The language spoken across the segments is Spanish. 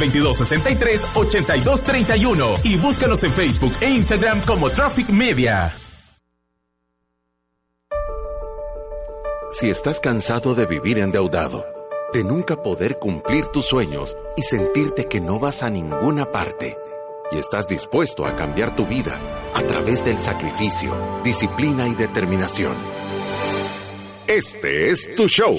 2263-8231 y búscanos en Facebook e Instagram como Traffic Media. Si estás cansado de vivir endeudado, de nunca poder cumplir tus sueños y sentirte que no vas a ninguna parte, y estás dispuesto a cambiar tu vida a través del sacrificio, disciplina y determinación, este es tu show.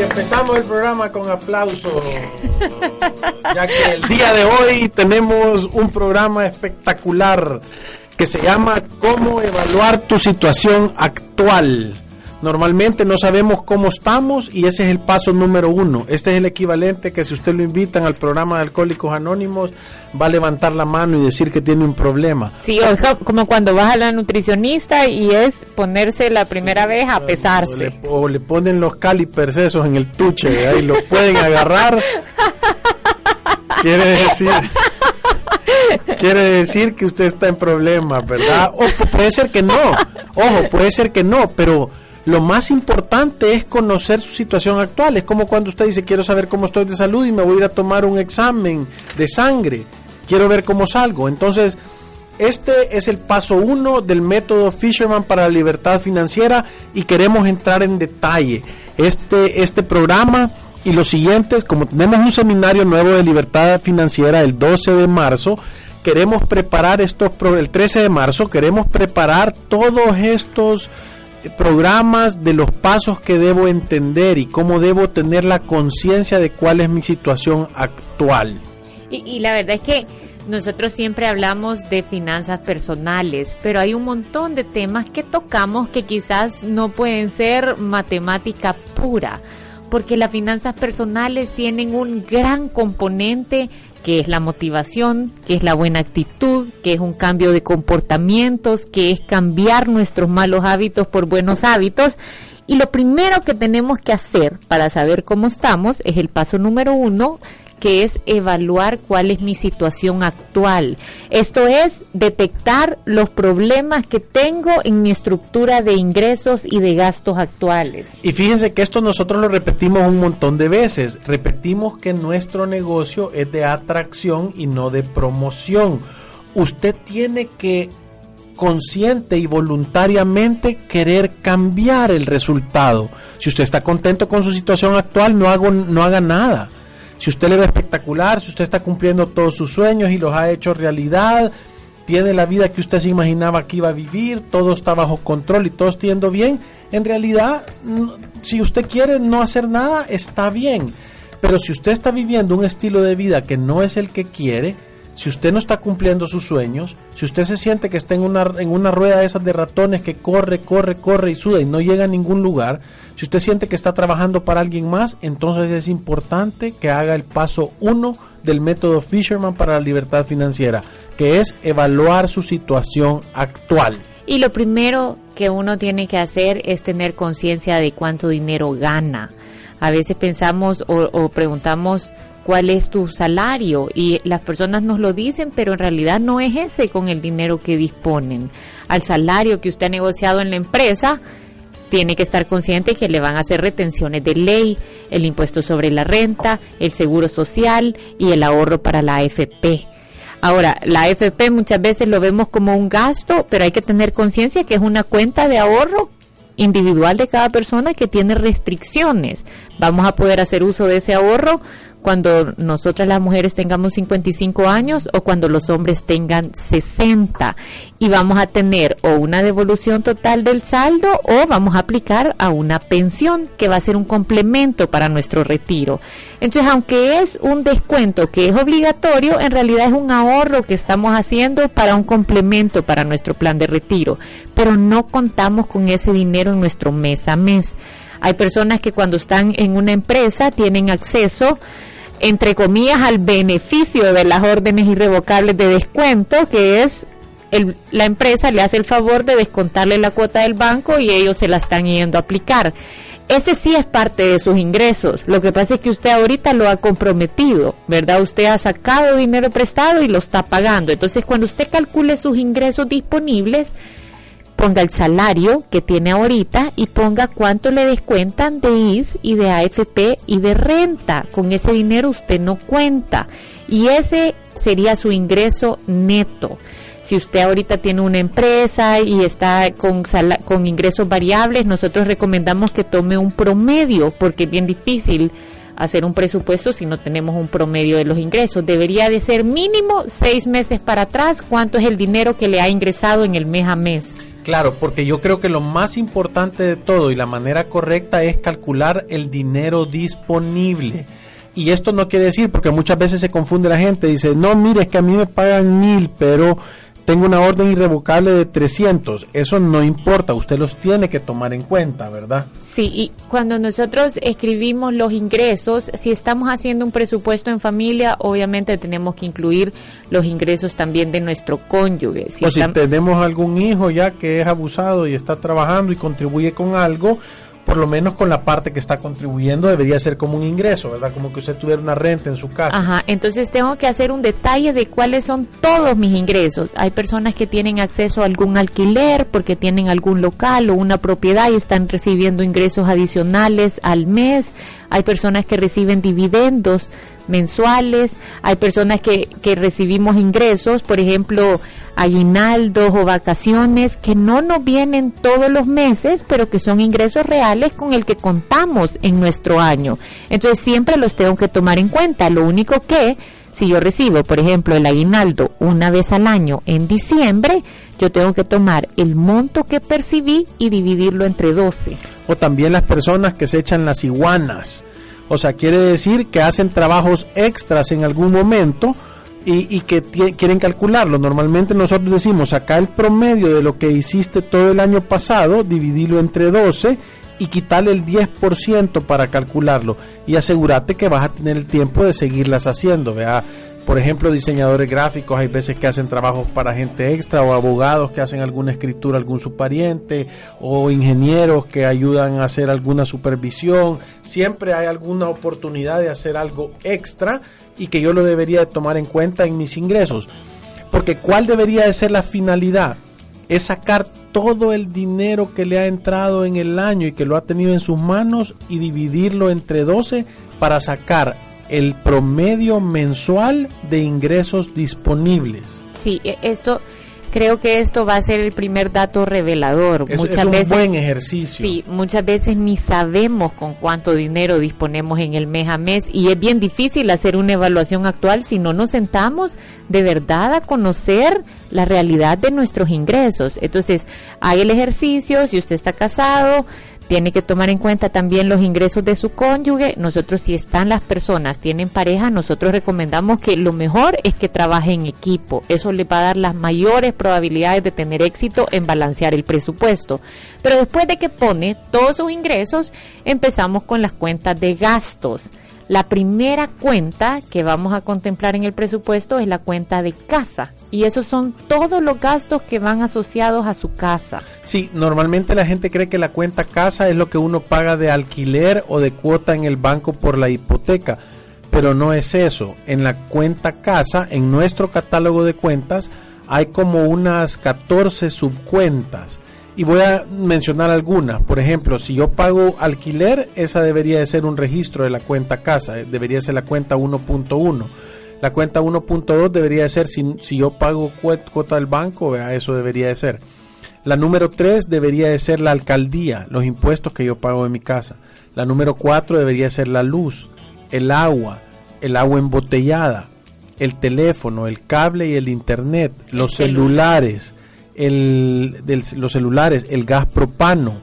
Y empezamos el programa con aplausos, ya que el día de hoy tenemos un programa espectacular que se llama Cómo evaluar tu situación actual. Normalmente no sabemos cómo estamos y ese es el paso número uno. Este es el equivalente que si usted lo invitan al programa de Alcohólicos Anónimos, va a levantar la mano y decir que tiene un problema. Sí, o como cuando vas a la nutricionista y es ponerse la primera vez a pesarse. O le, ponen los calipers esos en el tuche y lo pueden agarrar. Quiere decir quiere decir que usted está en problemas, ¿verdad? O puede ser que no. Ojo, puede ser que no, pero lo más importante es conocer su situación actual. Es como cuando usted dice, quiero saber cómo estoy de salud y me voy a ir a tomar un examen de sangre. Quiero ver cómo salgo. Entonces, este es el paso uno del método Fisherman para la libertad financiera y queremos entrar en detalle. Este, este programa y los siguientes, como tenemos un seminario nuevo de libertad financiera el 12 de marzo, queremos preparar estos, el 13 de marzo, queremos preparar todos estos programas de los pasos que debo entender y cómo debo tener la conciencia de cuál es mi situación actual. Y, la verdad es que nosotros siempre hablamos de finanzas personales, pero hay un montón de temas que tocamos que quizás no pueden ser matemática pura, porque las finanzas personales tienen un gran componente que es la motivación, que es la buena actitud, que es un cambio de comportamientos, que es cambiar nuestros malos hábitos por buenos hábitos. Y lo primero que tenemos que hacer para saber cómo estamos es el paso número uno, que es evaluar cuál es mi situación actual. Esto es detectar los problemas que tengo en mi estructura de ingresos y de gastos actuales. Y fíjense que esto nosotros lo repetimos un montón de veces. Repetimos que nuestro negocio es de atracción y no de promoción. Usted tiene que consciente y voluntariamente querer cambiar el resultado. Si usted está contento con su situación actual, no, hago, no haga nada si usted le ve espectacular, si usted está cumpliendo todos sus sueños y los ha hecho realidad, tiene la vida que usted se imaginaba que iba a vivir, todo está bajo control y todo está yendo bien, en realidad, si usted quiere no hacer nada, está bien. Pero si usted está viviendo un estilo de vida que no es el que quiere, si usted no está cumpliendo sus sueños, si usted se siente que está en una, en una rueda de esas de ratones que corre, corre, corre y suda y no llega a ningún lugar, si usted siente que está trabajando para alguien más, entonces es importante que haga el paso uno del método Fisherman para la libertad financiera, que es evaluar su situación actual. Y lo primero que uno tiene que hacer es tener conciencia de cuánto dinero gana. A veces pensamos o, o preguntamos cuál es tu salario y las personas nos lo dicen, pero en realidad no es ese con el dinero que disponen. Al salario que usted ha negociado en la empresa, tiene que estar consciente que le van a hacer retenciones de ley, el impuesto sobre la renta, el seguro social y el ahorro para la AFP. Ahora, la AFP muchas veces lo vemos como un gasto, pero hay que tener conciencia que es una cuenta de ahorro individual de cada persona que tiene restricciones. Vamos a poder hacer uso de ese ahorro cuando nosotras las mujeres tengamos 55 años o cuando los hombres tengan 60 y vamos a tener o una devolución total del saldo o vamos a aplicar a una pensión que va a ser un complemento para nuestro retiro. Entonces, aunque es un descuento que es obligatorio, en realidad es un ahorro que estamos haciendo para un complemento para nuestro plan de retiro, pero no contamos con ese dinero en nuestro mes a mes. Hay personas que cuando están en una empresa tienen acceso entre comillas, al beneficio de las órdenes irrevocables de descuento, que es el, la empresa le hace el favor de descontarle la cuota del banco y ellos se la están yendo a aplicar. Ese sí es parte de sus ingresos. Lo que pasa es que usted ahorita lo ha comprometido, ¿verdad? Usted ha sacado dinero prestado y lo está pagando. Entonces, cuando usted calcule sus ingresos disponibles, ponga el salario que tiene ahorita y ponga cuánto le descuentan de IS y de AFP y de renta. Con ese dinero usted no cuenta y ese sería su ingreso neto. Si usted ahorita tiene una empresa y está con, con ingresos variables, nosotros recomendamos que tome un promedio porque es bien difícil hacer un presupuesto si no tenemos un promedio de los ingresos. Debería de ser mínimo seis meses para atrás cuánto es el dinero que le ha ingresado en el mes a mes. Claro, porque yo creo que lo más importante de todo y la manera correcta es calcular el dinero disponible. Y esto no quiere decir, porque muchas veces se confunde la gente, dice, no, mire, es que a mí me pagan mil, pero tengo una orden irrevocable de 300. Eso no importa, usted los tiene que tomar en cuenta, ¿verdad? Sí, y cuando nosotros escribimos los ingresos, si estamos haciendo un presupuesto en familia, obviamente tenemos que incluir los ingresos también de nuestro cónyuge. Si o si tenemos algún hijo ya que es abusado y está trabajando y contribuye con algo, por lo menos con la parte que está contribuyendo debería ser como un ingreso, ¿verdad? Como que usted tuviera una renta en su casa. Ajá, entonces tengo que hacer un detalle de cuáles son todos mis ingresos. Hay personas que tienen acceso a algún alquiler porque tienen algún local o una propiedad y están recibiendo ingresos adicionales al mes. Hay personas que reciben dividendos mensuales, hay personas que, que recibimos ingresos, por ejemplo, aguinaldos o vacaciones que no nos vienen todos los meses, pero que son ingresos reales con el que contamos en nuestro año. Entonces siempre los tengo que tomar en cuenta. Lo único que si yo recibo, por ejemplo, el aguinaldo una vez al año en diciembre, yo tengo que tomar el monto que percibí y dividirlo entre 12. O también las personas que se echan las iguanas. O sea, quiere decir que hacen trabajos extras en algún momento y, que quieren calcularlo. Normalmente nosotros decimos, acá el promedio de lo que hiciste todo el año pasado, dividirlo entre 12 y quitarle el 10% para calcularlo y asegúrate que vas a tener el tiempo de seguirlas haciendo. Vea, por ejemplo, diseñadores gráficos, hay veces que hacen trabajos para gente extra o abogados que hacen alguna escritura, algún subpariente o ingenieros que ayudan a hacer alguna supervisión. Siempre hay alguna oportunidad de hacer algo extra y que yo lo debería tomar en cuenta en mis ingresos. Porque ¿cuál debería de ser la finalidad? Es sacar todo el dinero que le ha entrado en el año y que lo ha tenido en sus manos y dividirlo entre 12 para sacar el promedio mensual de ingresos disponibles. Sí, e, esto creo que esto va a ser el primer dato revelador. muchas es un veces, buen ejercicio. Sí, muchas veces ni sabemos con cuánto dinero disponemos en el mes a mes y es bien difícil hacer una evaluación actual si no nos sentamos de verdad a conocer la realidad de nuestros ingresos. Entonces, hay el ejercicio, si usted está casado, tiene que tomar en cuenta también los ingresos de su cónyuge. Nosotros, si están las personas, tienen pareja, nosotros recomendamos que lo mejor es que trabaje en equipo. Eso le va a dar las mayores probabilidades de tener éxito en balancear el presupuesto. Pero después de que pone todos sus ingresos, empezamos con las cuentas de gastos. La primera cuenta que vamos a contemplar en el presupuesto es la cuenta de casa. Y esos son todos los gastos que van asociados a su casa. Sí, normalmente la gente cree que la cuenta casa es lo que uno paga de alquiler o de cuota en el banco por la hipoteca. Pero no es eso. En la cuenta casa, en nuestro catálogo de cuentas, hay como unas 14 subcuentas y voy a mencionar algunas. Por ejemplo, si yo pago alquiler, esa debería de ser un registro de la cuenta casa, eh, debería ser la cuenta 1.1. La cuenta 1.2 debería de ser si, si yo pago cuota del banco, eso debería de ser. La número 3 debería de ser la alcaldía, los impuestos que yo pago en mi casa. La número 4 debería ser la luz, el agua, el agua embotellada, el teléfono, el cable y el internet, los celulares, el, los celulares, el gas propano.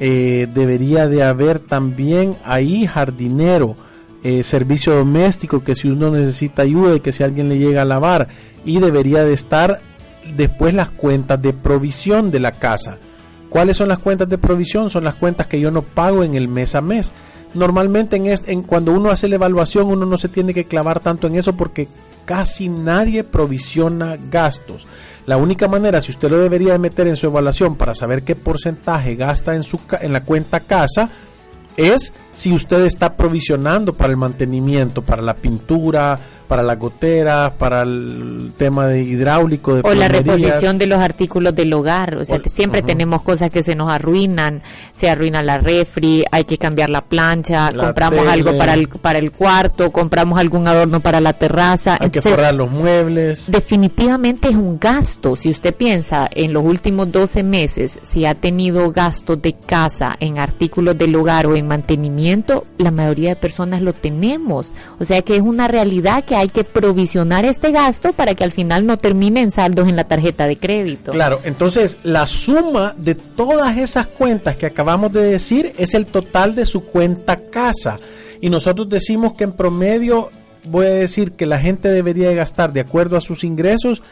Eh, debería de haber también ahí jardinero, eh, servicio doméstico, que si uno necesita ayuda, que si alguien le llega a lavar, y debería de estar después las cuentas de provisión de la casa. ¿Cuáles son las cuentas de provisión? Son las cuentas que yo no pago en el mes a mes. Normalmente en, es- en cuando uno hace la evaluación uno no se tiene que clavar tanto en eso porque casi nadie provisiona gastos. La única manera, si usted lo debería de meter en su evaluación para saber qué porcentaje gasta en, su, en la cuenta casa, es si usted está provisionando para el mantenimiento, para la pintura, para las goteras, para el tema de hidráulico, de O la reposición de los artículos del hogar. O sea, O- siempre tenemos cosas que se nos arruinan. Se arruina la refri, hay que cambiar la plancha, La compramos tele. algo para el, para el cuarto, compramos algún adorno para la terraza. Hay que Entonces, forrar los muebles. Definitivamente es un gasto. Si usted piensa en los últimos 12 meses, si ha tenido gastos de casa en artículos del hogar o en mantenimiento, la mayoría de personas lo tenemos. O sea que es una realidad que hay que provisionar este gasto para que al final no termine en saldos en la tarjeta de crédito. Claro, entonces la suma de todas esas cuentas que acabamos de decir es el total de su cuenta casa. Y nosotros decimos que en promedio, voy a decir que la gente debería de gastar de acuerdo a sus ingresos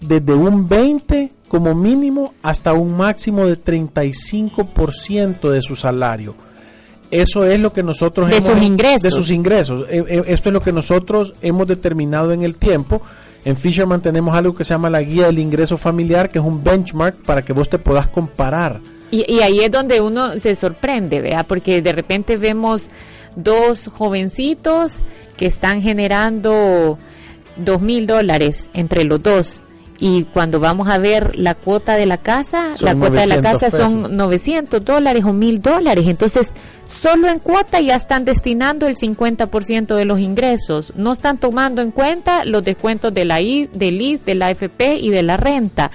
desde un 20 como mínimo hasta un máximo de 35% de su salario. Eso es lo que nosotros De sus ingresos. de sus ingresos. Eh, eh, esto es lo que nosotros hemos determinado en el tiempo. En Fisherman tenemos algo que se llama la guía del ingreso familiar, que es un benchmark para que vos te puedas comparar. Y, y ahí es donde uno se sorprende, ¿vea? Porque de repente vemos dos jovencitos que están generando dos mil dólares entre los dos. Y cuando vamos a ver la cuota de la casa, Son la cuota de la 900 casa pesos. son 900 dólares o mil dólares. Entonces, solo en cuota ya están destinando el 50% de los ingresos. No están tomando en cuenta los descuentos de la I, del IS, de la AFP y de la renta.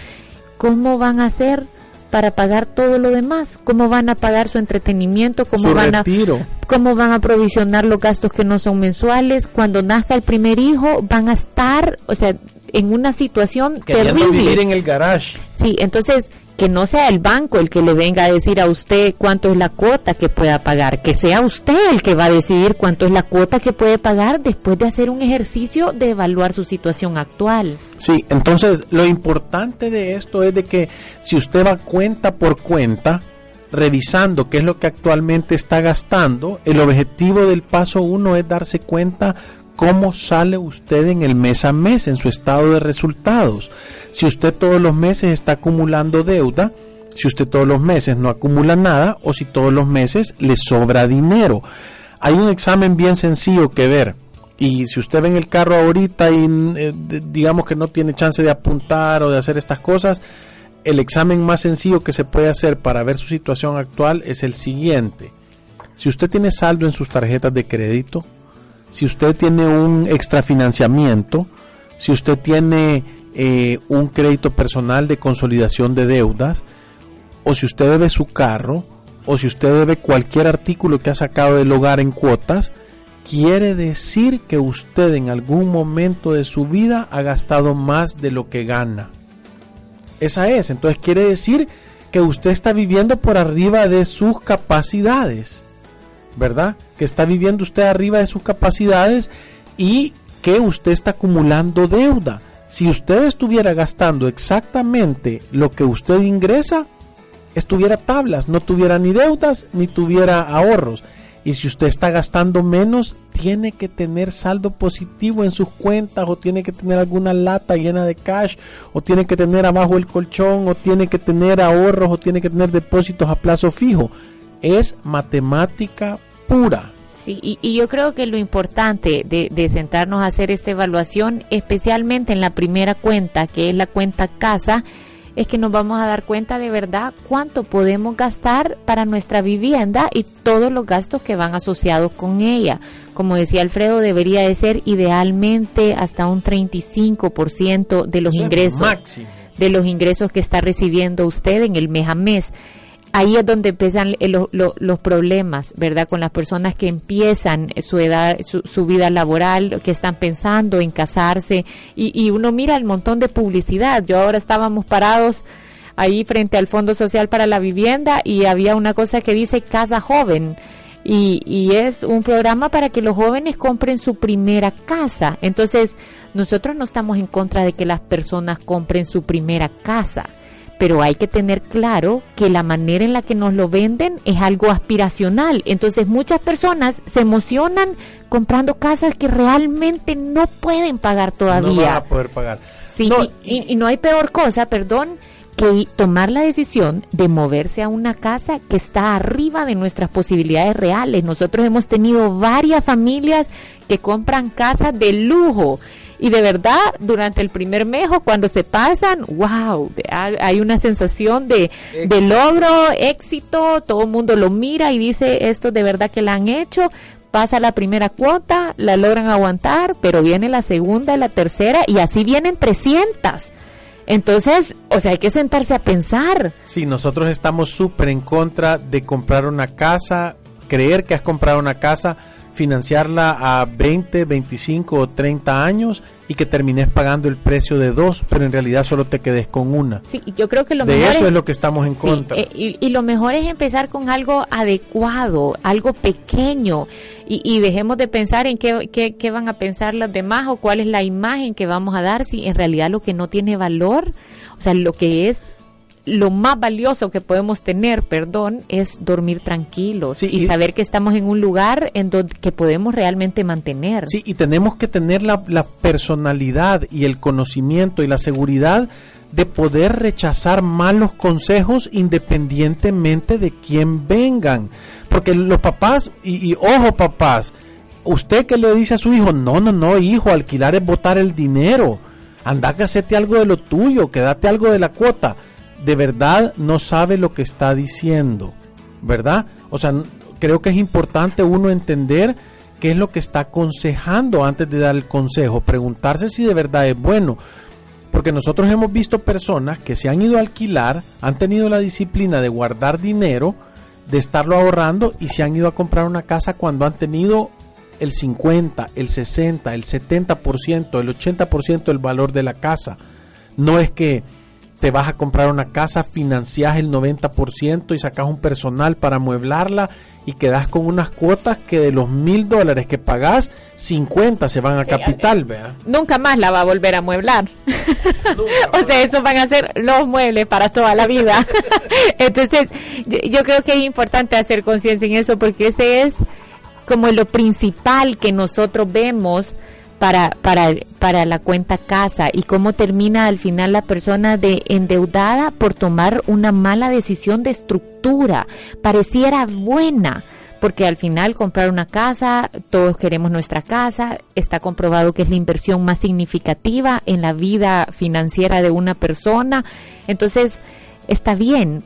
¿Cómo van a hacer para pagar todo lo demás? ¿Cómo van a pagar su entretenimiento? ¿Cómo Su van a cómo van a provisionar los gastos que no son mensuales? Cuando nazca el primer hijo van a estar, o sea, en una situación Queriendo terrible. vivir en el garage. Sí, entonces que no sea el banco el que le venga a decir a usted cuánto es la cuota que pueda pagar, que sea usted el que va a decidir cuánto es la cuota que puede pagar después de hacer un ejercicio de evaluar su situación actual. Sí, entonces lo importante de esto es de que si usted va cuenta por cuenta, revisando qué es lo que actualmente está gastando, el objetivo del paso uno es darse cuenta cómo sale usted en el mes a mes, en su estado de resultados. Si usted todos los meses está acumulando deuda, si usted todos los meses no acumula nada o si todos los meses le sobra dinero. Hay un examen bien sencillo que ver. Y si usted ve en el carro ahorita y eh, digamos que no tiene chance de apuntar o de hacer estas cosas, el examen más sencillo que se puede hacer para ver su situación actual es el siguiente. Si usted tiene saldo en sus tarjetas de crédito, si usted tiene un extrafinanciamiento, si usted tiene eh, un crédito personal de consolidación de deudas, o si usted debe su carro, o si usted debe cualquier artículo que ha sacado del hogar en cuotas, quiere decir que usted en algún momento de su vida ha gastado más de lo que gana. Esa es, entonces quiere decir que usted está viviendo por arriba de sus capacidades, ¿verdad? Que está viviendo usted arriba de sus capacidades y que usted está acumulando deuda. Si usted estuviera gastando exactamente lo que usted ingresa, estuviera tablas, no tuviera ni deudas ni tuviera ahorros. Y si usted está gastando menos, tiene que tener saldo positivo en sus cuentas o tiene que tener alguna lata llena de cash o tiene que tener abajo el colchón o tiene que tener ahorros o tiene que tener depósitos a plazo fijo. Es matemática pura. Sí, y, y yo creo que lo importante de, de sentarnos a hacer esta evaluación, especialmente en la primera cuenta, que es la cuenta casa, es que nos vamos a dar cuenta de verdad cuánto podemos gastar para nuestra vivienda y todos los gastos que van asociados con ella. Como decía Alfredo, debería de ser idealmente hasta un 35% de los Eso es ingresos de los ingresos que está recibiendo usted en el mes a mes. Ahí es donde empiezan los problemas, ¿verdad? Con las personas que empiezan su edad, su, vida laboral, que están pensando en casarse y, y uno mira el montón de publicidad. Yo ahora estábamos parados ahí frente al Fondo Social para la Vivienda y había una cosa que dice Casa Joven. Y, y, es un programa para que los jóvenes compren su primera casa. Entonces, nosotros no estamos en contra de que las personas compren su primera casa, pero hay que tener claro que la manera en la que nos lo venden es algo aspiracional. Entonces, muchas personas se emocionan comprando casas que realmente no pueden pagar todavía. No van a poder pagar. Sí, y, y no hay peor cosa, perdón, que tomar la decisión de moverse a una casa que está arriba de nuestras posibilidades reales. Nosotros hemos tenido varias familias que compran casas de lujo y de verdad durante el primer mes o cuando se pasan, wow, hay una sensación de, de logro, éxito, todo el mundo lo mira y dice esto de verdad que la han hecho, pasa la primera cuota, la logran aguantar, pero viene la segunda, la tercera y así vienen 300. Entonces, o sea, hay que sentarse a pensar. Sí, nosotros estamos súper en contra de comprar una casa, creer que has comprado una casa financiarla a 20, 25 o 30 años y que termines pagando el precio de dos, pero en realidad solo te quedes con una. Sí, yo creo que lo de eso es, lo que estamos en contra. Eh, y, lo mejor es empezar con algo adecuado, algo pequeño y, y dejemos de pensar en qué, qué, qué, van a pensar los demás o cuál es la imagen que vamos a dar si en realidad lo que no tiene valor, o sea, lo que es lo más valioso que podemos tener, perdón, es dormir tranquilos y, saber que estamos en un lugar en donde que podemos realmente mantener. Sí, y tenemos que tener la, la personalidad y el conocimiento y la seguridad de poder rechazar malos consejos independientemente de quién vengan. Porque los papás, y, y, ojo papás, usted que le dice a su hijo, no, no, no, hijo, alquilar es botar el dinero, anda que algo de lo tuyo, quédate algo de la cuota de verdad no sabe lo que está diciendo, ¿verdad? O sea, creo que es importante uno entender qué es lo que está aconsejando antes de dar el consejo, preguntarse si de verdad es bueno. Porque nosotros hemos visto personas que se han ido a alquilar, han tenido la disciplina de guardar dinero, de estarlo ahorrando y se han ido a comprar una casa cuando han tenido el 50, el 60, el 70%, el 80% del valor de la casa. No es que te vas a comprar una casa, financias el 90% y sacas un personal para amueblarla y quedas con unas cuotas que de los mil dólares que pagás, 50 se van a capital, vea. Nunca más la va a volver a amueblar. o sea, esos van a ser los muebles para toda la vida. Entonces, yo creo que es importante hacer conciencia en eso porque ese es como lo principal que nosotros vemos para, para, para la cuenta casa y cómo termina al final la persona de endeudada por tomar una mala decisión de estructura. Pareciera buena, porque al final comprar una casa, todos queremos nuestra casa, está comprobado que es la inversión más significativa en la vida financiera de una persona, entonces está bien,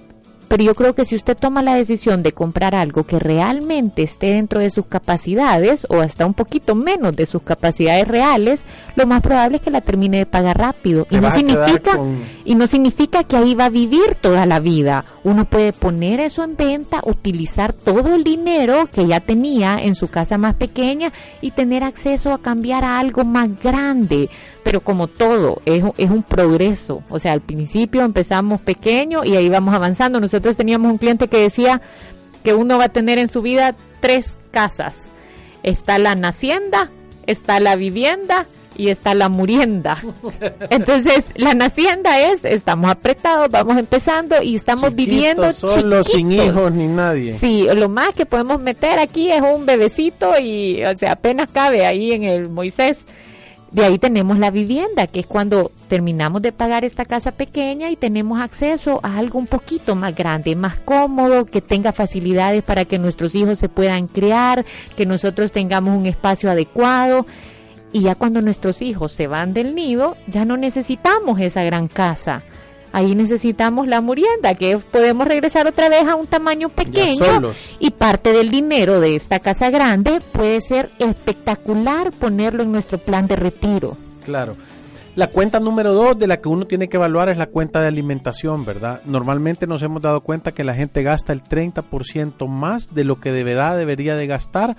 pero yo creo que si usted toma la decisión de comprar algo que realmente esté dentro de sus capacidades o hasta un poquito menos de sus capacidades reales, lo más probable es que la termine de pagar rápido. Y no significa y no significa que ahí va a vivir toda la vida. Uno puede poner eso en venta, utilizar todo el dinero que ya tenía en su casa más pequeña y tener acceso a cambiar a algo más grande pero como todo, es, es un progreso. O sea, al principio empezamos pequeño y ahí vamos avanzando. Nosotros teníamos un cliente que decía que uno va a tener en su vida tres casas. Está la nacienda, está la vivienda y está la murienda. Entonces, la nacienda es, estamos apretados, vamos empezando y estamos viviendo solo sin hijos ni nadie. Sí, lo más que podemos meter aquí es un bebecito y, o sea, apenas cabe ahí en el Moisés. De ahí tenemos la vivienda, que es cuando terminamos de pagar esta casa pequeña y tenemos acceso a algo un poquito más grande, más cómodo, que tenga facilidades para que nuestros hijos se puedan criar, que nosotros tengamos un espacio adecuado. Y ya cuando nuestros hijos se van del nido, ya no necesitamos esa gran casa ahí necesitamos la murienda, que podemos regresar otra vez a un tamaño pequeño y parte del dinero de esta casa grande puede ser espectacular ponerlo en nuestro plan de retiro. Claro. La cuenta número dos de la que uno tiene que evaluar es la cuenta de alimentación, ¿verdad? Normalmente nos hemos dado cuenta que la gente gasta el 30% más de lo que de verdad debería de gastar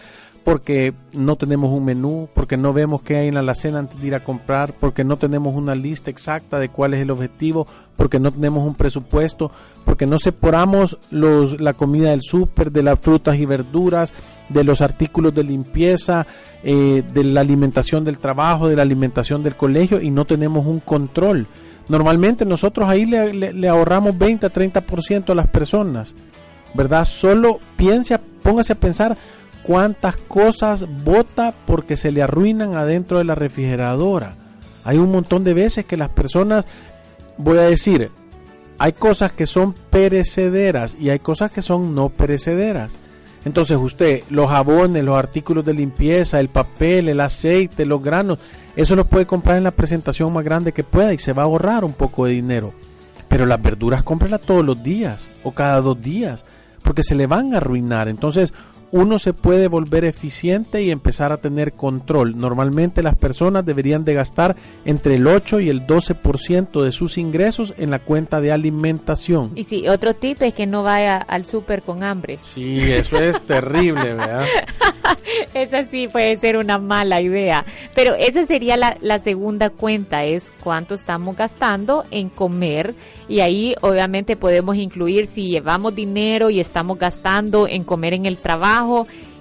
porque no tenemos un menú, porque no vemos qué hay en la alacena antes de ir a comprar, porque no tenemos una lista exacta de cuál es el objetivo, porque no tenemos un presupuesto, porque no separamos la comida del súper, de las frutas y verduras, de los artículos de limpieza, eh, de la alimentación del trabajo, de la alimentación del colegio y no tenemos un control. Normalmente nosotros ahí le, ahorramos 20 a 30% a las personas, ¿verdad? Solo piense, póngase a pensar cuántas cosas bota porque se le arruinan adentro de la refrigeradora. Hay un montón de veces que las personas, voy a decir, hay cosas que son perecederas y hay cosas que son no perecederas. Entonces usted, los jabones, los artículos de limpieza, el papel, el aceite, los granos, eso lo puede comprar en la presentación más grande que pueda y se va a ahorrar un poco de dinero. Pero las verduras cómprelas todos los días o cada dos días porque se le van a arruinar. Entonces uno se puede volver eficiente y empezar a tener control. Normalmente las personas deberían de gastar entre el 8 y el 12% de sus ingresos en la cuenta de alimentación. Y sí, otro tip es que no vaya al súper con hambre. Sí, eso es terrible, ¿verdad? esa sí puede ser una mala idea. Pero esa sería la, la segunda cuenta, es cuánto estamos gastando en comer. Y ahí obviamente podemos incluir si llevamos dinero y estamos gastando en comer en el trabajo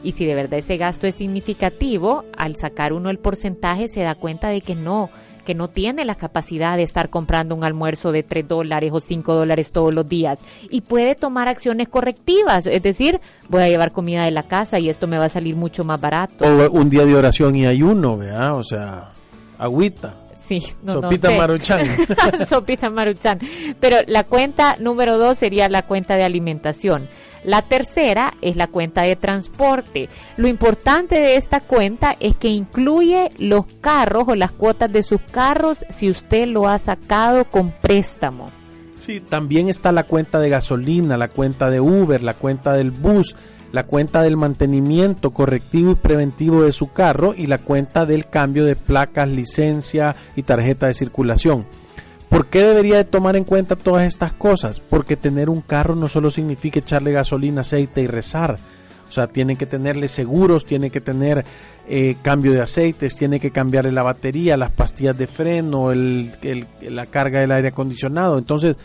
y si de verdad ese gasto es significativo, al sacar uno el porcentaje se da cuenta de que no, que no tiene la capacidad de estar comprando un almuerzo de 3 dólares o 5 dólares todos los días y puede tomar acciones correctivas, es decir, voy a llevar comida de la casa y esto me va a salir mucho más barato. O un día de oración y ayuno, ¿verdad? O sea, agüita. Sí, no, Sopita Maruchan. Sopita Maruchan. Pero la cuenta número dos sería la cuenta de alimentación. La tercera es la cuenta de transporte. Lo importante de esta cuenta es que incluye los carros o las cuotas de sus carros si usted lo ha sacado con préstamo. Sí, también está la cuenta de gasolina, la cuenta de Uber, la cuenta del bus, la cuenta del mantenimiento correctivo y preventivo de su carro y la cuenta del cambio de placas, licencia y tarjeta de circulación. ¿Por qué debería de tomar en cuenta todas estas cosas? Porque tener un carro no solo significa echarle gasolina, aceite y rezar. O sea, tiene que tenerle seguros, tiene que tener eh, cambio de aceites, tiene que cambiarle la batería, las pastillas de freno, la carga del aire acondicionado. Entonces,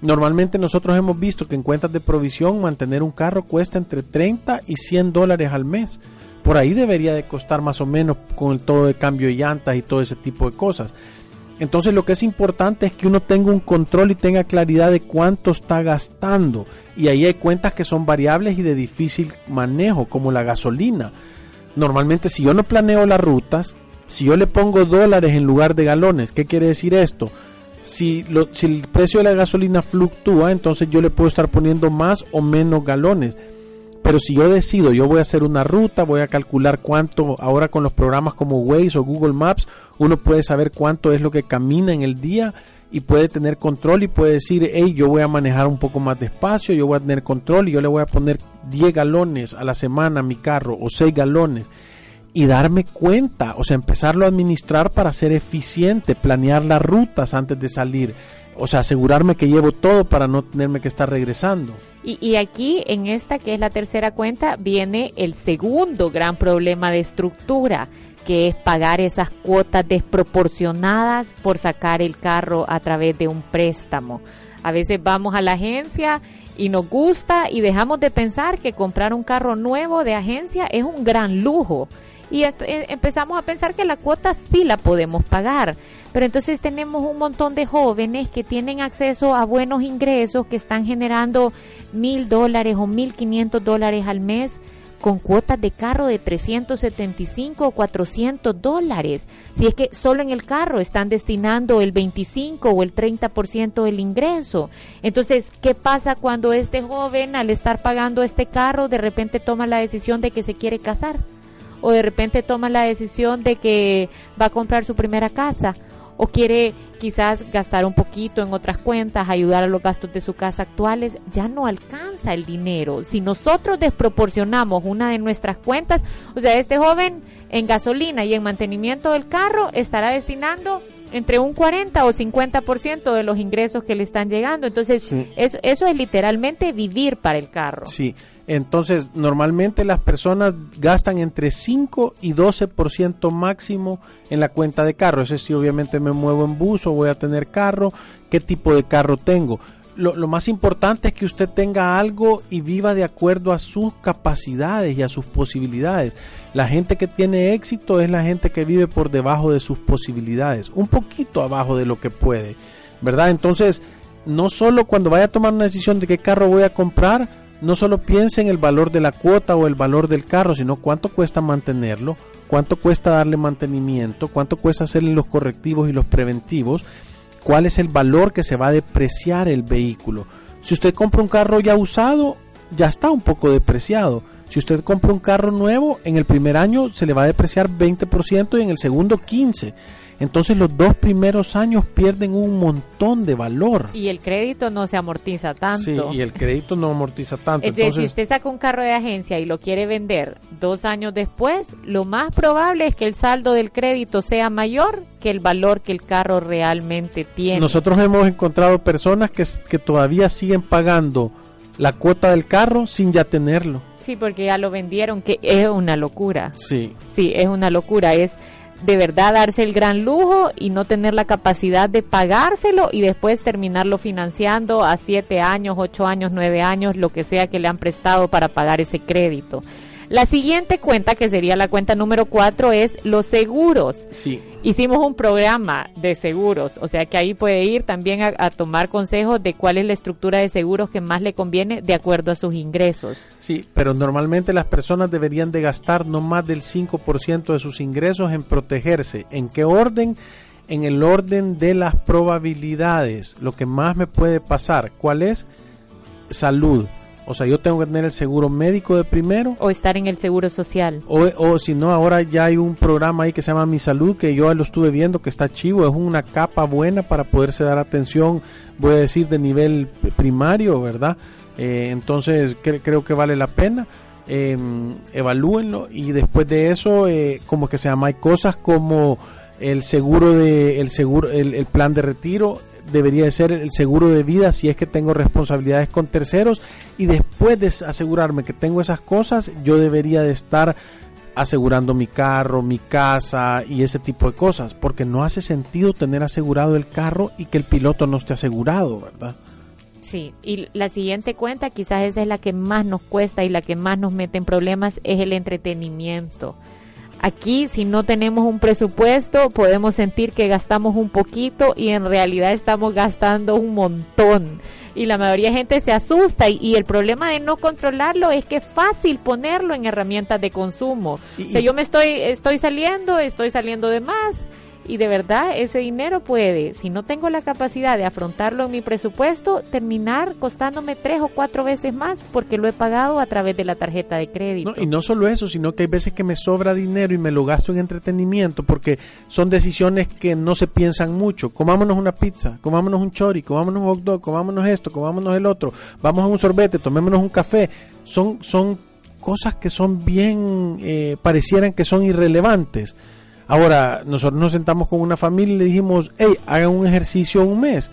normalmente nosotros hemos visto que en cuentas de provisión mantener un carro cuesta entre 30 y 100 dólares al mes. Por ahí debería de costar más o menos con el todo de cambio de llantas y todo ese tipo de cosas. Entonces lo que es importante es que uno tenga un control y tenga claridad de cuánto está gastando. Y ahí hay cuentas que son variables y de difícil manejo, como la gasolina. Normalmente si yo no planeo las rutas, si yo le pongo dólares en lugar de galones, ¿qué quiere decir esto? Si, si el precio de la gasolina fluctúa, entonces yo le puedo estar poniendo más o menos galones. Pero si yo decido, yo voy a hacer una ruta, voy a calcular cuánto, ahora con los programas como Waze o Google Maps, uno puede saber cuánto es lo que camina en el día y puede tener control y puede decir, hey, yo voy a manejar un poco más despacio, yo voy a tener control y yo le voy a poner 10 galones a la semana a mi carro o 6 galones y darme cuenta, o sea, empezarlo a administrar para ser eficiente, planear las rutas antes de salir o sea, asegurarme que llevo todo para no tenerme que estar regresando. Y, y, aquí, en esta que es la tercera cuenta, viene el segundo gran problema de estructura, que es pagar esas cuotas desproporcionadas por sacar el carro a través de un préstamo. A veces vamos a la agencia y nos gusta y dejamos de pensar que comprar un carro nuevo de agencia es un gran lujo. Y eh, empezamos a pensar que la cuota sí la podemos pagar pero entonces tenemos un montón de jóvenes que tienen acceso a buenos ingresos, que están generando mil dólares o mil quinientos dólares al mes con cuotas de carro de 375 o 400 dólares. Si es que solo en el carro están destinando el 25 o el 30% del ingreso. Entonces, ¿qué pasa cuando este joven, al estar pagando este carro, de repente toma la decisión de que se quiere casar? O de repente toma la decisión de que va a comprar su primera casa o quiere quizás gastar un poquito en otras cuentas, ayudar a los gastos de su casa actuales, ya no alcanza el dinero. Si nosotros desproporcionamos una de nuestras cuentas, o sea, este joven en gasolina y en mantenimiento del carro estará destinando entre un 40 o 50% de los ingresos que le están llegando. Entonces, eso, eso es literalmente vivir para el carro. Sí, entonces normalmente las personas gastan entre 5 y 12% máximo en la cuenta de carro. Eso si obviamente me muevo en bus o voy a tener carro, qué tipo de carro tengo. Lo, lo, más importante es que usted tenga algo y viva de acuerdo a sus capacidades y a sus posibilidades. La gente que tiene éxito es la gente que vive por debajo de sus posibilidades, un poquito abajo de lo que puede, ¿verdad? Entonces, no solo cuando vaya a tomar una decisión de qué carro voy a comprar, no solo piense en el valor de la cuota o el valor del carro, sino cuánto cuesta mantenerlo, cuánto cuesta darle mantenimiento, cuánto cuesta hacerle los correctivos y los preventivos cuál es el valor que se va a depreciar el vehículo. Si usted compra un carro ya usado, ya está un poco depreciado. Si usted compra un carro nuevo, en el primer año se le va a depreciar 20% y en el segundo 15% entonces los dos primeros años pierden un montón de valor. Y el crédito no se amortiza tanto. Sí, y el crédito no amortiza tanto. Es decir, si usted saca un carro de agencia y lo quiere vender dos años después, lo más probable es que el saldo del crédito sea mayor que el valor que el carro realmente tiene. Nosotros hemos encontrado personas que, que todavía siguen pagando la cuota del carro sin ya tenerlo. Sí, porque ya lo vendieron, que es una locura. Sí. Sí, es una locura. Es de verdad darse el gran lujo y no tener la capacidad de pagárselo y después terminarlo financiando a siete años, ocho años, nueve años, lo que sea que le han prestado para pagar ese crédito. La siguiente cuenta, que sería la cuenta número cuatro, es los seguros. Sí. Hicimos un programa de seguros, o sea que ahí puede ir también a, tomar consejos de cuál es la estructura de seguros que más le conviene de acuerdo a sus ingresos. Sí, pero normalmente las personas deberían de gastar no más del 5% de sus ingresos en protegerse. ¿En qué orden? En el orden de las probabilidades. Lo que más me puede pasar, ¿cuál es? Salud o sea, yo tengo que tener el seguro médico de primero. O estar en el seguro social. O, si no, ahora ya hay un programa ahí que se llama Mi Salud, que yo lo estuve viendo, que está chivo. Es una capa buena para poderse dar atención, voy a decir, de nivel primario, ¿verdad? Eh, entonces, creo que vale la pena. Eh, evalúenlo y después de eso, eh, como que se llama, hay cosas como el seguro de el seguro el plan de retiro debería de ser el seguro de vida si es que tengo responsabilidades con terceros y después de asegurarme que tengo esas cosas, yo debería de estar asegurando mi carro, mi casa y ese tipo de cosas, porque no hace sentido tener asegurado el carro y que el piloto no esté asegurado, ¿verdad? Sí, y la siguiente cuenta, quizás esa es la que más nos cuesta y la que más nos mete en problemas, es el entretenimiento. Aquí, si no tenemos un presupuesto, podemos sentir que gastamos un poquito y en realidad estamos gastando un montón. Y la mayoría de gente se asusta y, el problema de no controlarlo es que es fácil ponerlo en herramientas de consumo. o sea, yo me estoy, estoy saliendo, estoy saliendo de más y de verdad ese dinero puede, si no tengo la capacidad de afrontarlo en mi presupuesto, terminar costándome tres o cuatro veces más porque lo he pagado a través de la tarjeta de crédito. y no solo eso, sino que hay veces que me sobra dinero y me lo gasto en entretenimiento porque son decisiones que no se piensan mucho. Comámonos una pizza, comámonos un chori, comámonos un hot dog, comámonos esto, comámonos el otro, vamos a un sorbete, tomémonos un café. Son, son cosas que son bien, eh, parecieran que son irrelevantes Ahora, nosotros nos sentamos con una familia y le dijimos, hey, hagan un ejercicio un mes.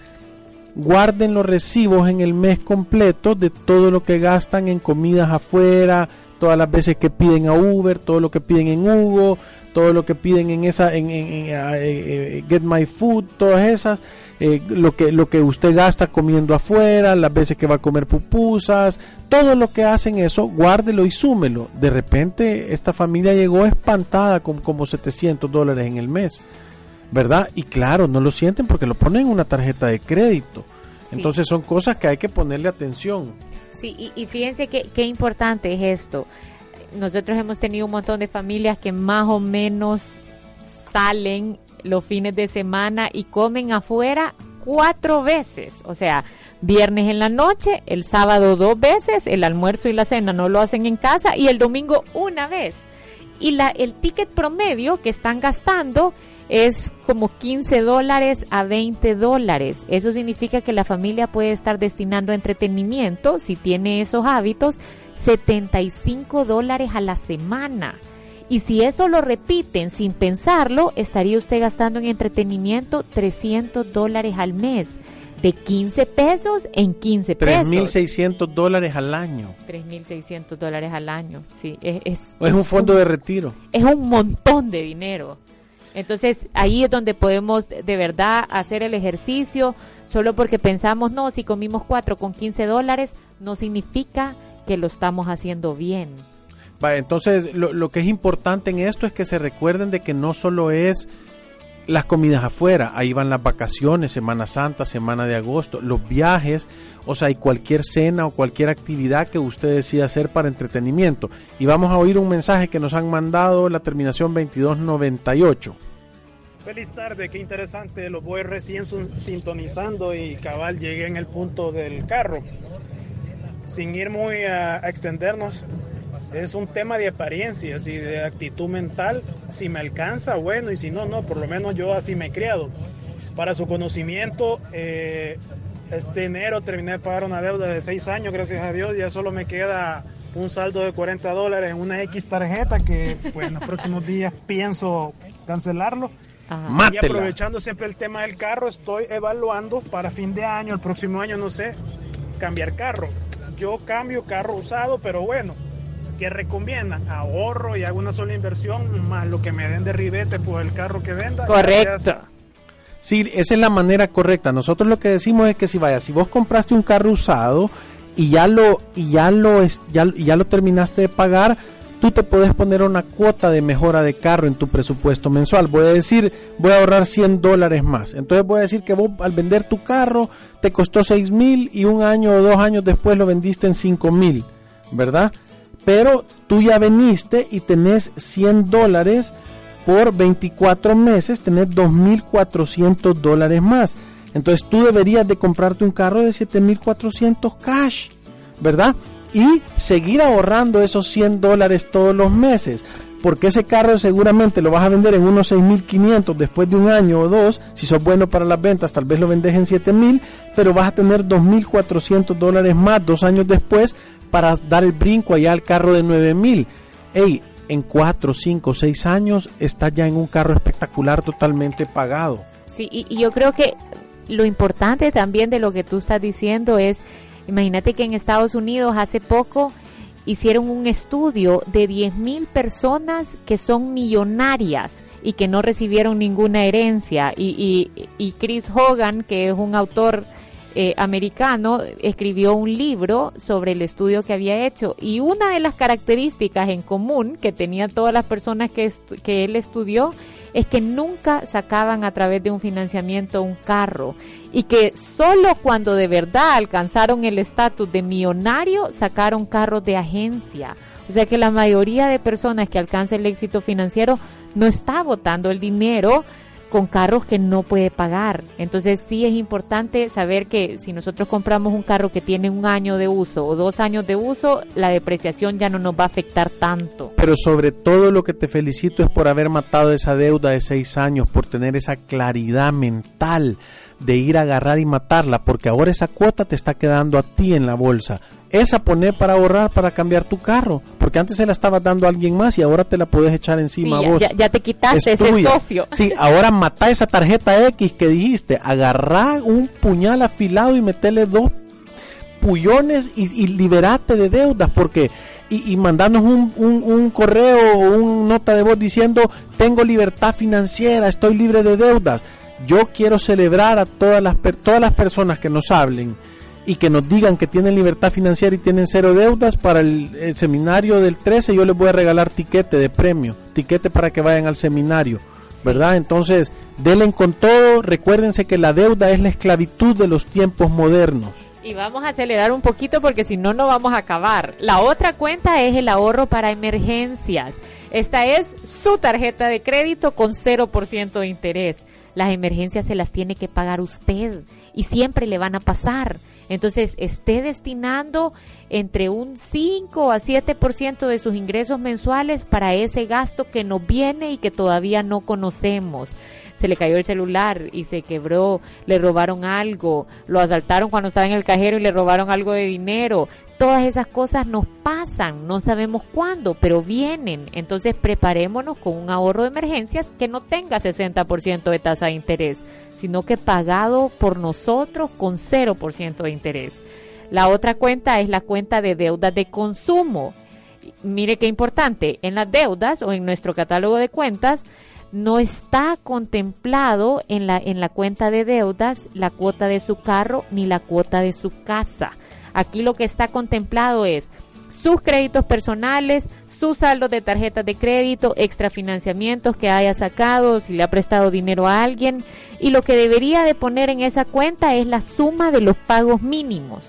Guarden los recibos en el mes completo de todo lo que gastan en comidas afuera, todas las veces que piden a Uber, todo lo que piden en Hugo, todo lo que piden en esa, en, en, eh, eh, Get My Food, todas esas eh, lo, que, lo que usted gasta comiendo afuera, las veces que va a comer pupusas, todo lo que hacen eso, guárdelo y súmelo. De repente esta familia llegó espantada con como 700 dólares en el mes, ¿verdad? Y claro, no lo sienten porque lo ponen en una tarjeta de crédito. Entonces son cosas que hay que ponerle atención. Sí, y, fíjense que, qué importante es esto. Nosotros hemos tenido un montón de familias que más o menos salen los fines de semana y comen afuera cuatro veces. O sea, viernes en la noche, el sábado dos veces, el almuerzo y la cena no lo hacen en casa y el domingo una vez. Y la, el ticket promedio que están gastando es como 15 dólares a 20 dólares. Eso significa que la familia puede estar destinando entretenimiento, si tiene esos hábitos, 75 dólares a la semana Y si eso lo repiten sin pensarlo, estaría usted gastando en entretenimiento 300 dólares al mes. De 15 pesos en 15 pesos. 3.600 dólares al año. 3.600 dólares al año, sí. Es, es, es un fondo de retiro. Es un montón de dinero. Entonces ahí es donde podemos de verdad hacer el ejercicio, solo porque pensamos, no, si comimos cuatro con 15 dólares, no significa que lo estamos haciendo bien. Entonces lo, lo que es importante en esto es que se recuerden de que no solo es las comidas afuera, ahí van las vacaciones, Semana Santa, Semana de Agosto, los viajes, o sea, hay cualquier cena o cualquier actividad que usted decida hacer para entretenimiento. Y vamos a oír un mensaje que nos han mandado la terminación 2298. Feliz tarde, qué interesante, los voy recién sintonizando y cabal llegué en el punto del carro. Sin ir muy a, a extendernos, es un tema de apariencias y de actitud mental. Si me alcanza, bueno, y si no, no, por lo menos yo así me he criado. Para su conocimiento, eh, este enero terminé de pagar una deuda de 6 años, gracias a Dios, ya solo me queda un saldo de 40 dólares en una X tarjeta que pues, en los próximos días pienso cancelarlo. Y aprovechando siempre el tema del carro, estoy evaluando para fin de año, el próximo año, no sé, cambiar carro. Yo cambio carro usado, pero bueno, ¿qué recomiendan? Ahorro y hago una sola inversión, más lo que me den de ribete por el carro que venda. Correcto. Sí, esa es la manera correcta. Nosotros lo que decimos es que si vaya, si vos compraste un carro usado y ya lo y ya lo ya, ya lo terminaste de pagar, tú te puedes poner una cuota de mejora de carro en tu presupuesto mensual. Voy a decir, voy a ahorrar 100 dólares más. Entonces voy a decir que vos al vender tu carro te costó 6 mil y un año o dos años después lo vendiste en 5 mil, ¿verdad? Pero tú ya veniste y tenés 100 dólares por 24 meses, tenés 2.400 dólares más. Entonces tú deberías de comprarte un carro de 7.400 cash, ¿verdad? Y seguir ahorrando esos 100 dólares todos los meses. Porque ese carro seguramente lo vas a vender en unos 6.500 después de un año o dos. Si sos bueno para las ventas, tal vez lo vendes en 7.000, pero vas a tener 2.400 dólares más dos años después para dar el brinco allá al carro de 9000. Ey, en 4, 5, 6 años está ya en un carro espectacular totalmente pagado. Sí, y, yo creo que lo importante también de lo que tú estás diciendo es, imagínate que en Estados Unidos hace poco hicieron un estudio de 10.000 personas que son millonarias y que no recibieron ninguna herencia. Y, y, y Chris Hogan, que es un autor eh, americano escribió un libro sobre el estudio que había hecho y una de las características en común que tenían todas las personas que, que él estudió es que nunca sacaban a través de un financiamiento un carro y que solo cuando de verdad alcanzaron el estatus de millonario sacaron carros de agencia. O sea que la mayoría de personas que alcanzan el éxito financiero no está votando el dinero con carros que no puede pagar. Entonces sí es importante saber que si nosotros compramos un carro que tiene un año de uso o dos años de uso, la depreciación ya no nos va a afectar tanto. Pero sobre todo lo que te felicito es por haber matado esa deuda de seis años, por tener esa claridad mental de ir a agarrar y matarla, porque ahora esa cuota te está quedando a ti en la bolsa. Esa poner para ahorrar para cambiar tu carro, porque antes se la estaba dando a alguien más y ahora te la puedes echar encima a vos. Ya, te quitaste ese socio. Sí, ahora mata esa tarjeta X que dijiste, agarrá un puñal afilado y metele dos pullones y, liberate de deudas, porque y, y mandarnos un, un, un, correo o una nota de voz diciendo tengo libertad financiera, estoy libre de deudas. Yo quiero celebrar a todas las, todas las personas que nos hablen y que nos digan que tienen libertad financiera y tienen cero deudas para el, seminario del 13 yo les voy a regalar tiquete de premio, tiquete para que vayan al seminario, ¿verdad? Entonces, denle con todo, recuérdense que la deuda es la esclavitud de los tiempos modernos. Y vamos a acelerar un poquito porque si no, no vamos a acabar. La otra cuenta es el ahorro para emergencias. Esta es su tarjeta de crédito con 0% de interés. Las emergencias se las tiene que pagar usted y siempre le van a pasar. Entonces, esté destinando entre un 5 a 7% de sus ingresos mensuales para ese gasto que no viene y que todavía no conocemos. Se le cayó el celular y se quebró, le robaron algo, lo asaltaron cuando estaba en el cajero y le robaron algo de dinero. todas esas cosas nos pasan, no sabemos cuándo, pero vienen. Entonces preparémonos con un ahorro de emergencias que no tenga 60% de tasa de interés, sino que pagado por nosotros con 0% de interés. La otra cuenta es la cuenta de deudas de consumo. Mire qué importante, en las deudas o en nuestro catálogo de cuentas no está contemplado en la, en la cuenta de deudas la cuota de su carro ni la cuota de su casa. Aquí lo que está contemplado es sus créditos personales, sus saldos de tarjetas de crédito, extrafinanciamientos que haya sacado, si le ha prestado dinero a alguien. Y lo que debería de poner en esa cuenta es la suma de los pagos mínimos.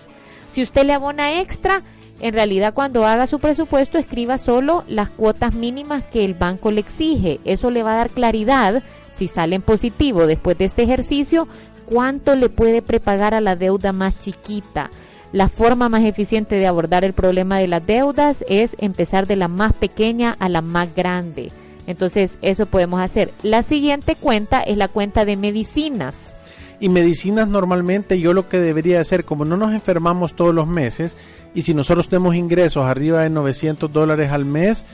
Si usted le abona extra, en realidad cuando haga su presupuesto escriba solo las cuotas mínimas que el banco le exige. Eso le va a dar claridad, si sale en positivo después de este ejercicio, cuánto le puede prepagar a la deuda más chiquita. La forma más eficiente de abordar el problema de las deudas es empezar de la más pequeña a la más grande. Entonces, eso podemos hacer. La siguiente cuenta es la cuenta de medicinas. Y medicinas normalmente yo lo que debería hacer, como no nos enfermamos todos los meses, y si nosotros tenemos ingresos arriba de 900 dólares al mes,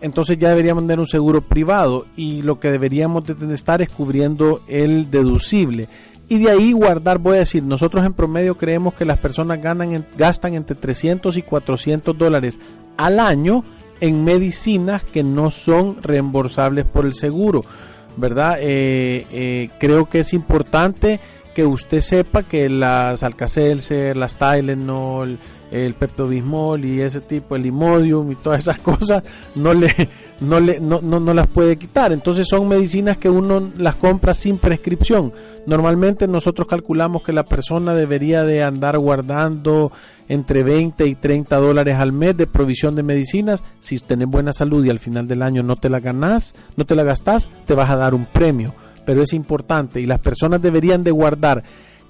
entonces ya deberíamos tener un seguro privado y lo que deberíamos de estar es cubriendo el deducible. Y de ahí guardar, voy a decir, nosotros en promedio creemos que las personas ganan, gastan entre 300 y 400 dólares al año en medicinas que no son reembolsables por el seguro. ¿Verdad? Eh, eh, creo que es importante que usted sepa que las Alcacelser, las Tylenol, el Pepto-Bismol y ese tipo, el Imodium y todas esas cosas, no le, no, le, no, no, no, las puede quitar. Entonces son medicinas que uno las compra sin prescripción. Normalmente nosotros calculamos que la persona debería de andar guardando entre 20 y 30 dólares al mes de provisión de medicinas. Si tenés buena salud y al final del año no te la ganás, no te la gastás, te vas a dar un premio. Pero es importante y las personas deberían de guardar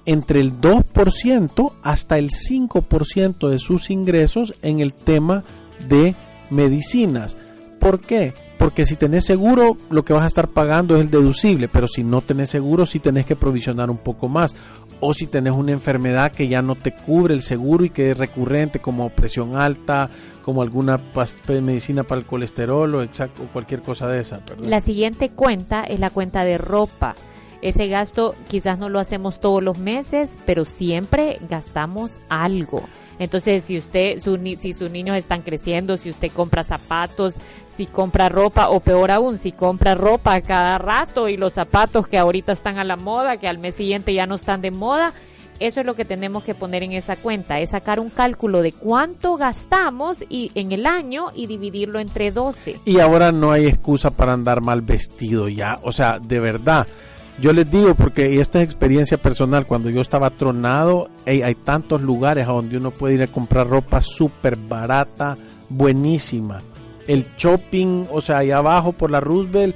entre el 2% hasta el 5% de sus ingresos en el tema de medicinas. ¿Por qué? Porque si tenés seguro, lo que vas a estar pagando es el deducible, pero si no tenés seguro, sí tenés que provisionar un poco más. O si tenés una enfermedad que ya no te cubre el seguro y que es recurrente, como presión alta, como alguna medicina para el colesterol o, exacto, cualquier cosa de esa. La siguiente cuenta es la cuenta de ropa. Ese gasto quizás no lo hacemos todos los meses, pero siempre gastamos algo. Entonces, si usted, si sus niños están creciendo, si usted compra zapatos, si compra ropa o peor aún, si compra ropa cada rato y los zapatos que ahorita están a la moda, que al mes siguiente ya no están de moda, eso es lo que tenemos que poner en esa cuenta, es sacar un cálculo de cuánto gastamos y en el año y dividirlo entre 12. Y ahora no hay excusa para andar mal vestido ya, o sea, de verdad yo les digo, porque esta es experiencia personal, cuando yo estaba tronado, hay tantos lugares a donde uno puede ir a comprar ropa súper barata, buenísima. El shopping, o sea, ahí abajo por la Roosevelt,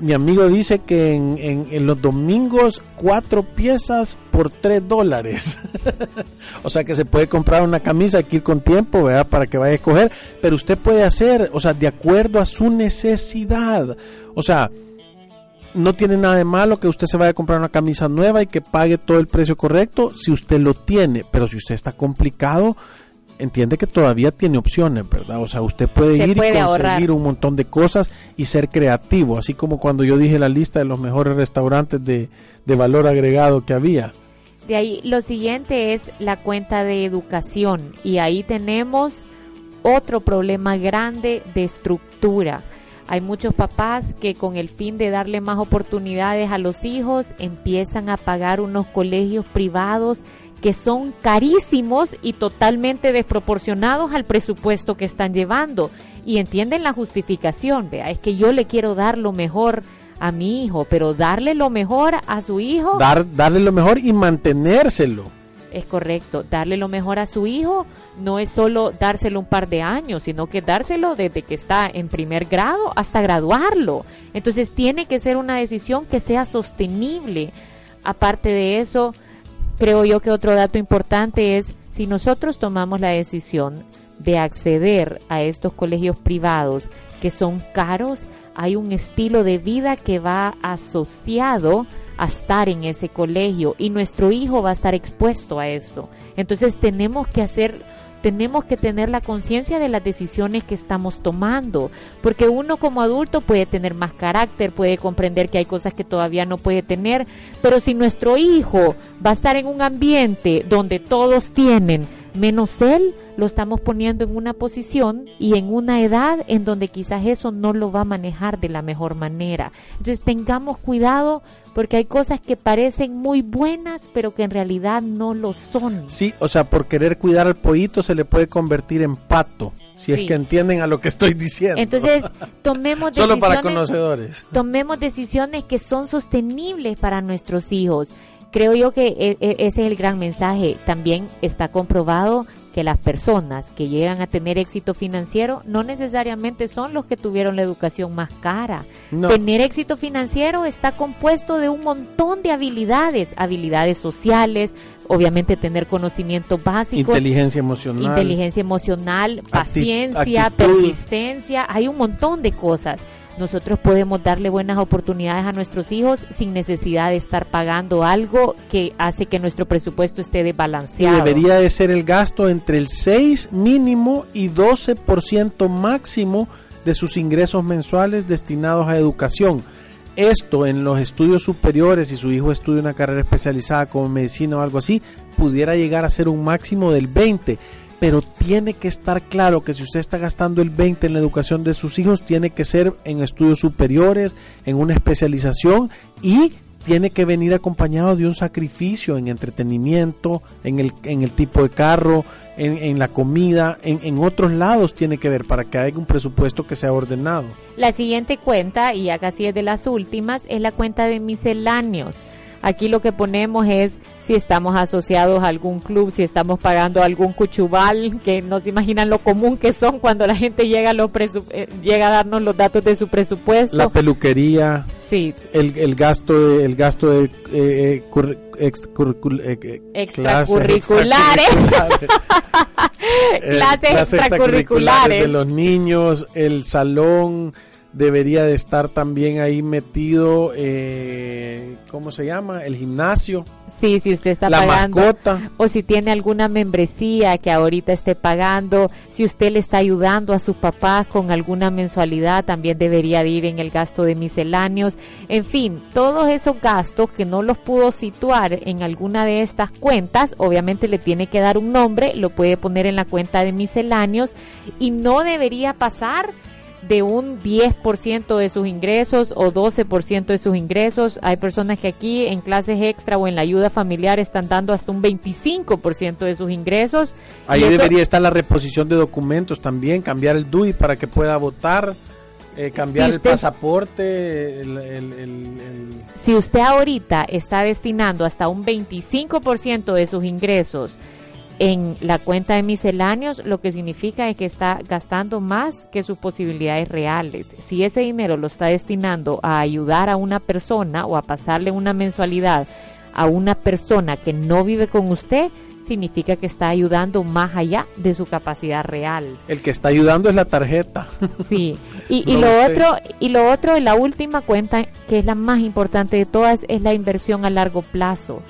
mi amigo dice que en, en, los domingos cuatro piezas por tres dólares. o sea que se puede comprar una camisa, hay que ir con tiempo, ¿verdad? Para que vaya a escoger. Pero usted puede hacer, o sea, de acuerdo a su necesidad. O sea, no tiene nada de malo que usted se vaya a comprar una camisa nueva y que pague todo el precio correcto si usted lo tiene, pero si usted está complicado, entiende que todavía tiene opciones, ¿verdad? O sea, usted puede ir y conseguir un montón de cosas y ser creativo, así como cuando yo dije la lista de los mejores restaurantes de, de valor agregado que había. De ahí, lo siguiente es la cuenta de educación y ahí tenemos otro problema grande de estructura hay muchos papás que con el fin de darle más oportunidades a los hijos empiezan a pagar unos colegios privados que son carísimos y totalmente desproporcionados al presupuesto que están llevando. Y entienden la justificación, vea, es que yo le quiero dar lo mejor a mi hijo, pero darle lo mejor a su hijo. Dar, darle lo mejor y mantenérselo es correcto. Darle lo mejor a su hijo no es solo dárselo un par de años, sino que dárselo desde que está en primer grado hasta graduarlo. Entonces tiene que ser una decisión que sea sostenible. Aparte de eso, creo yo que otro dato importante es si nosotros tomamos la decisión de acceder a estos colegios privados que son caros, hay un estilo de vida que va asociado a estar en ese colegio y nuestro hijo va a estar expuesto a esto. Entonces tenemos que hacer tenemos que tener la conciencia de las decisiones que estamos tomando, porque uno como adulto puede tener más carácter, puede comprender que hay cosas que todavía no puede tener, pero si nuestro hijo va a estar en un ambiente donde todos tienen menos él, lo estamos poniendo en una posición y en una edad en donde quizás eso no lo va a manejar de la mejor manera. Entonces tengamos cuidado porque hay cosas que parecen muy buenas pero que en realidad no lo son. Sí, o sea, por querer cuidar al pollito se le puede convertir en pato. Si es que entienden a lo que estoy diciendo. Entonces, tomemos decisiones. Solo para conocedores. Tomemos decisiones que son sostenibles para nuestros hijos creo yo que e, e, ese es el gran mensaje. También está comprobado que las personas que llegan a tener éxito financiero no necesariamente son los que tuvieron la educación más cara. Tener éxito financiero está compuesto de un montón de habilidades, habilidades sociales, obviamente tener conocimiento básico, inteligencia emocional, inteligencia emocional, paciencia, persistencia, hay un montón de cosas nosotros podemos darle buenas oportunidades a nuestros hijos sin necesidad de estar pagando algo que hace que nuestro presupuesto esté desbalanceado. Y debería de ser el gasto entre el 6 mínimo y 12% máximo de sus ingresos mensuales destinados a educación. Esto en los estudios superiores, si su hijo estudia una carrera especializada como medicina o algo así, pudiera llegar a ser un máximo del 20 pero tiene que estar claro que si usted está gastando el 20 en la educación de sus hijos, tiene que ser en estudios superiores, en una especialización y tiene que venir acompañado de un sacrificio en entretenimiento, en el, en el tipo de carro, en, la comida, en, otros lados tiene que ver para que haya un presupuesto que sea ordenado. La siguiente cuenta, y ya casi es de las últimas, es la cuenta de misceláneos. Aquí lo que ponemos es si estamos asociados a algún club, si estamos pagando algún cuchubal, que no se imaginan lo común que son cuando la gente llega a, los eh, llega a darnos los datos de su presupuesto. La peluquería. Sí. El, el gasto de, el gasto de eh, extracurriculares. clases extracurriculares de los niños, el salón debería de estar también ahí metido, eh, ¿cómo se llama? El gimnasio. Sí, si usted está la pagando. Mascota. O si tiene alguna membresía que ahorita esté pagando, si usted le está ayudando a sus papás con alguna mensualidad, también debería ir en el gasto de misceláneos. En fin, todos esos gastos que no los pudo situar en alguna de estas cuentas, obviamente le tiene que dar un nombre, lo puede poner en la cuenta de misceláneos y no debería pasar de un 10% de sus ingresos o 12% de sus ingresos. Hay personas que aquí en clases extra o en la ayuda familiar están dando hasta un 25% de sus ingresos. Ahí debería estar la reposición de documentos también, cambiar el DUI para que pueda votar. Eh, cambiar el pasaporte, si usted ahorita está destinando hasta un 25% de sus ingresos en la cuenta de misceláneos, lo que significa es que está gastando más que sus posibilidades reales. Si ese dinero lo está destinando a ayudar a una persona o a pasarle una mensualidad a una persona que no vive con usted, significa que está ayudando más allá de su capacidad real. El que está ayudando es la tarjeta. Sí, y, y lo otro, y lo otro, la última cuenta, que es la más importante de todas, es la inversión a largo plazo.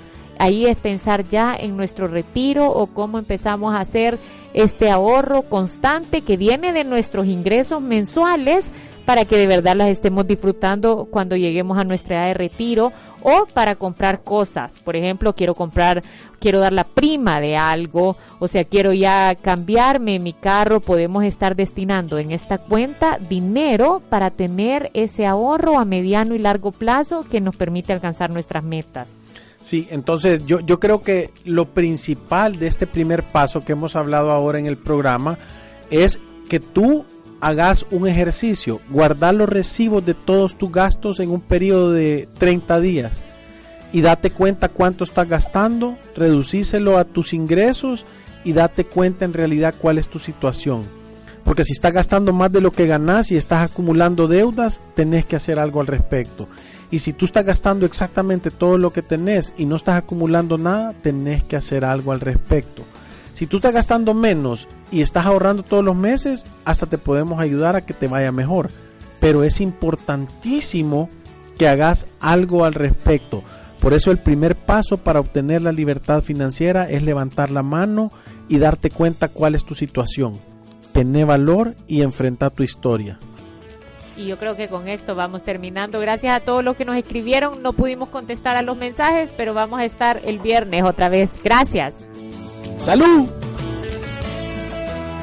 Ahí es pensar ya en nuestro retiro o cómo empezamos a hacer este ahorro constante que viene de nuestros ingresos mensuales para que de verdad las estemos disfrutando cuando lleguemos a nuestra edad de retiro o para comprar cosas. Por ejemplo, quiero comprar, quiero dar la prima de algo, o sea, quiero ya cambiarme mi carro, podemos estar destinando en esta cuenta dinero para tener ese ahorro a mediano y largo plazo que nos permite alcanzar nuestras metas. Sí, entonces yo, yo creo que lo principal de este primer paso que hemos hablado ahora en el programa es que tú hagas un ejercicio, guardar los recibos de todos tus gastos en un periodo de 30 días y date cuenta cuánto estás gastando, reducíselo a tus ingresos y date cuenta en realidad cuál es tu situación. Porque si estás gastando más de lo que ganas y estás acumulando deudas, tenés que hacer algo al respecto. Y si tú estás gastando exactamente todo lo que tenés y no estás acumulando nada, tenés que hacer algo al respecto. Si tú estás gastando menos y estás ahorrando todos los meses, hasta te podemos ayudar a que te vaya mejor. Pero es importantísimo que hagas algo al respecto. Por eso el primer paso para obtener la libertad financiera es levantar la mano y darte cuenta cuál es tu situación. Tené valor y enfrenta tu historia. Y yo creo que con esto vamos terminando. Gracias a todos los que nos escribieron. No pudimos contestar a los mensajes, pero vamos a estar el viernes otra vez. Gracias. ¡Salud!